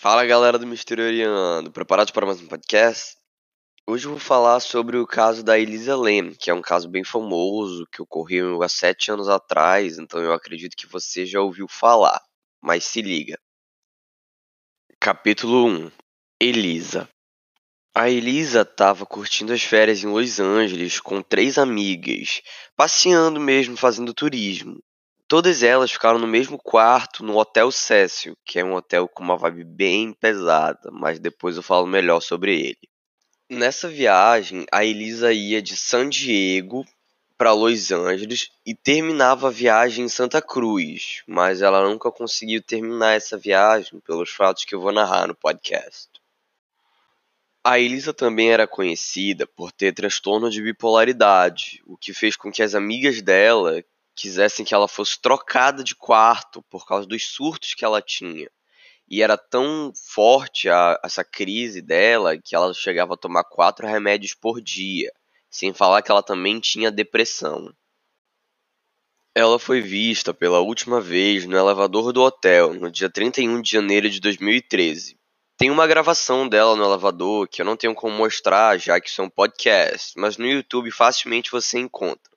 Fala galera do Misterioriano, preparados para mais um podcast? Hoje eu vou falar sobre o caso da Elisa Lam, que é um caso bem famoso, que ocorreu há sete anos atrás, então eu acredito que você já ouviu falar, mas se liga. Capítulo 1 Elisa A Elisa estava curtindo as férias em Los Angeles com três amigas, passeando mesmo, fazendo turismo. Todas elas ficaram no mesmo quarto no Hotel Cecil, que é um hotel com uma vibe bem pesada, mas depois eu falo melhor sobre ele. Nessa viagem, a Elisa ia de San Diego para Los Angeles e terminava a viagem em Santa Cruz, mas ela nunca conseguiu terminar essa viagem pelos fatos que eu vou narrar no podcast. A Elisa também era conhecida por ter transtorno de bipolaridade, o que fez com que as amigas dela, quisessem que ela fosse trocada de quarto por causa dos surtos que ela tinha. E era tão forte a, essa crise dela que ela chegava a tomar quatro remédios por dia, sem falar que ela também tinha depressão. Ela foi vista pela última vez no elevador do hotel no dia 31 de janeiro de 2013. Tem uma gravação dela no elevador que eu não tenho como mostrar, já que isso é um podcast, mas no YouTube facilmente você encontra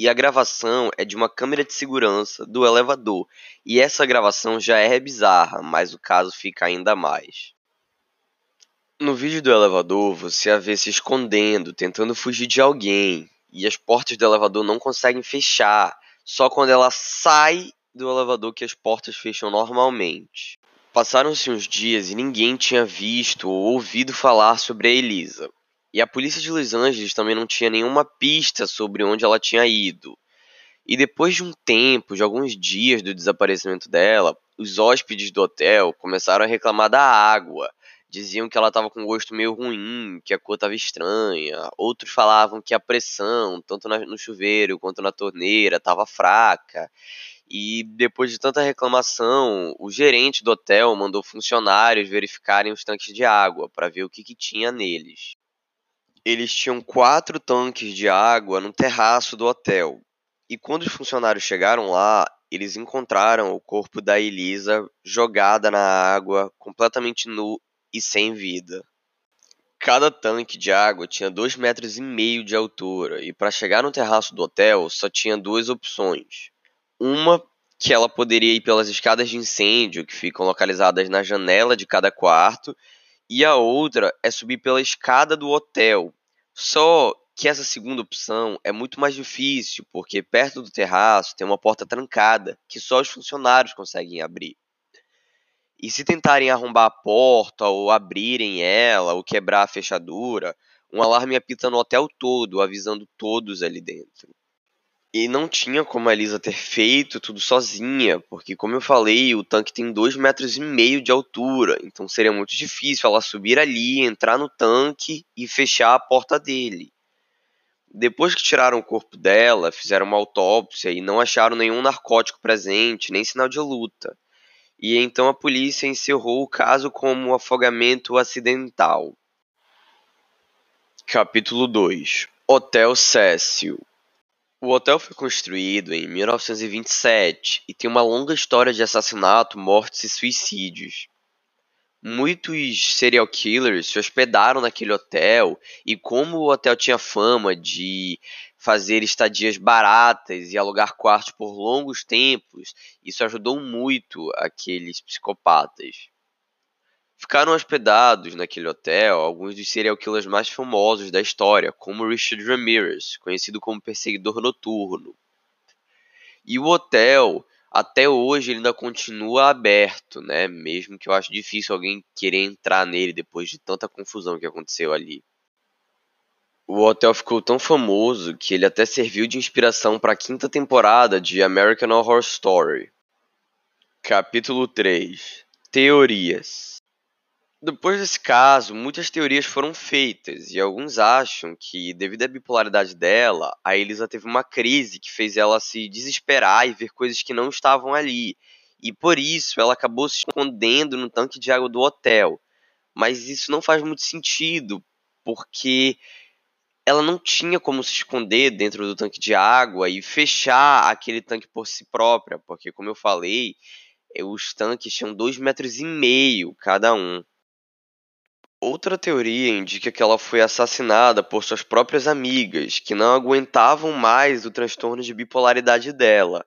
e a gravação é de uma câmera de segurança do elevador. E essa gravação já é bizarra, mas o caso fica ainda mais. No vídeo do elevador, você a vê se escondendo, tentando fugir de alguém, e as portas do elevador não conseguem fechar. Só quando ela sai do elevador que as portas fecham normalmente. Passaram-se uns dias e ninguém tinha visto ou ouvido falar sobre a Elisa. E a polícia de Los Angeles também não tinha nenhuma pista sobre onde ela tinha ido. E depois de um tempo, de alguns dias do desaparecimento dela, os hóspedes do hotel começaram a reclamar da água. Diziam que ela estava com gosto meio ruim, que a cor estava estranha. Outros falavam que a pressão, tanto no chuveiro quanto na torneira, estava fraca. E depois de tanta reclamação, o gerente do hotel mandou funcionários verificarem os tanques de água para ver o que, que tinha neles eles tinham quatro tanques de água no terraço do hotel. E quando os funcionários chegaram lá, eles encontraram o corpo da Elisa jogada na água, completamente nu e sem vida. Cada tanque de água tinha dois metros e meio de altura, e para chegar no terraço do hotel só tinha duas opções. Uma que ela poderia ir pelas escadas de incêndio que ficam localizadas na janela de cada quarto, e a outra é subir pela escada do hotel. Só que essa segunda opção é muito mais difícil, porque perto do terraço tem uma porta trancada que só os funcionários conseguem abrir. E se tentarem arrombar a porta, ou abrirem ela, ou quebrar a fechadura, um alarme apita no hotel todo, avisando todos ali dentro. E não tinha como a Elisa ter feito tudo sozinha, porque como eu falei, o tanque tem dois metros e meio de altura, então seria muito difícil ela subir ali, entrar no tanque e fechar a porta dele. Depois que tiraram o corpo dela, fizeram uma autópsia e não acharam nenhum narcótico presente, nem sinal de luta. E então a polícia encerrou o caso como afogamento acidental. Capítulo 2 Hotel Cecil o hotel foi construído em 1927 e tem uma longa história de assassinato, mortes e suicídios. Muitos serial killers se hospedaram naquele hotel e como o hotel tinha fama de fazer estadias baratas e alugar quartos por longos tempos, isso ajudou muito aqueles psicopatas. Ficaram hospedados naquele hotel alguns dos serial killers mais famosos da história, como Richard Ramirez, conhecido como perseguidor noturno. E o hotel, até hoje, ainda continua aberto, né? Mesmo que eu acho difícil alguém querer entrar nele depois de tanta confusão que aconteceu ali. O hotel ficou tão famoso que ele até serviu de inspiração para a quinta temporada de American Horror Story. Capítulo 3 Teorias depois desse caso, muitas teorias foram feitas e alguns acham que, devido à bipolaridade dela, a Elisa teve uma crise que fez ela se desesperar e ver coisas que não estavam ali. E por isso ela acabou se escondendo no tanque de água do hotel. Mas isso não faz muito sentido, porque ela não tinha como se esconder dentro do tanque de água e fechar aquele tanque por si própria, porque como eu falei, os tanques tinham dois metros e meio cada um. Outra teoria indica que ela foi assassinada por suas próprias amigas, que não aguentavam mais o transtorno de bipolaridade dela.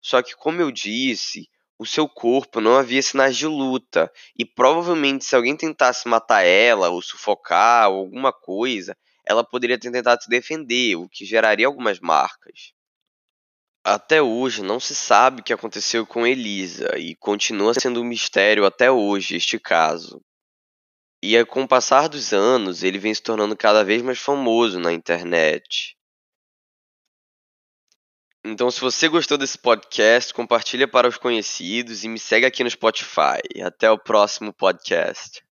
Só que, como eu disse, o seu corpo não havia sinais de luta, e provavelmente se alguém tentasse matar ela, ou sufocar, ou alguma coisa, ela poderia ter tentado se defender, o que geraria algumas marcas. Até hoje não se sabe o que aconteceu com Elisa, e continua sendo um mistério até hoje este caso. E com o passar dos anos, ele vem se tornando cada vez mais famoso na internet. Então, se você gostou desse podcast, compartilha para os conhecidos e me segue aqui no Spotify. Até o próximo podcast.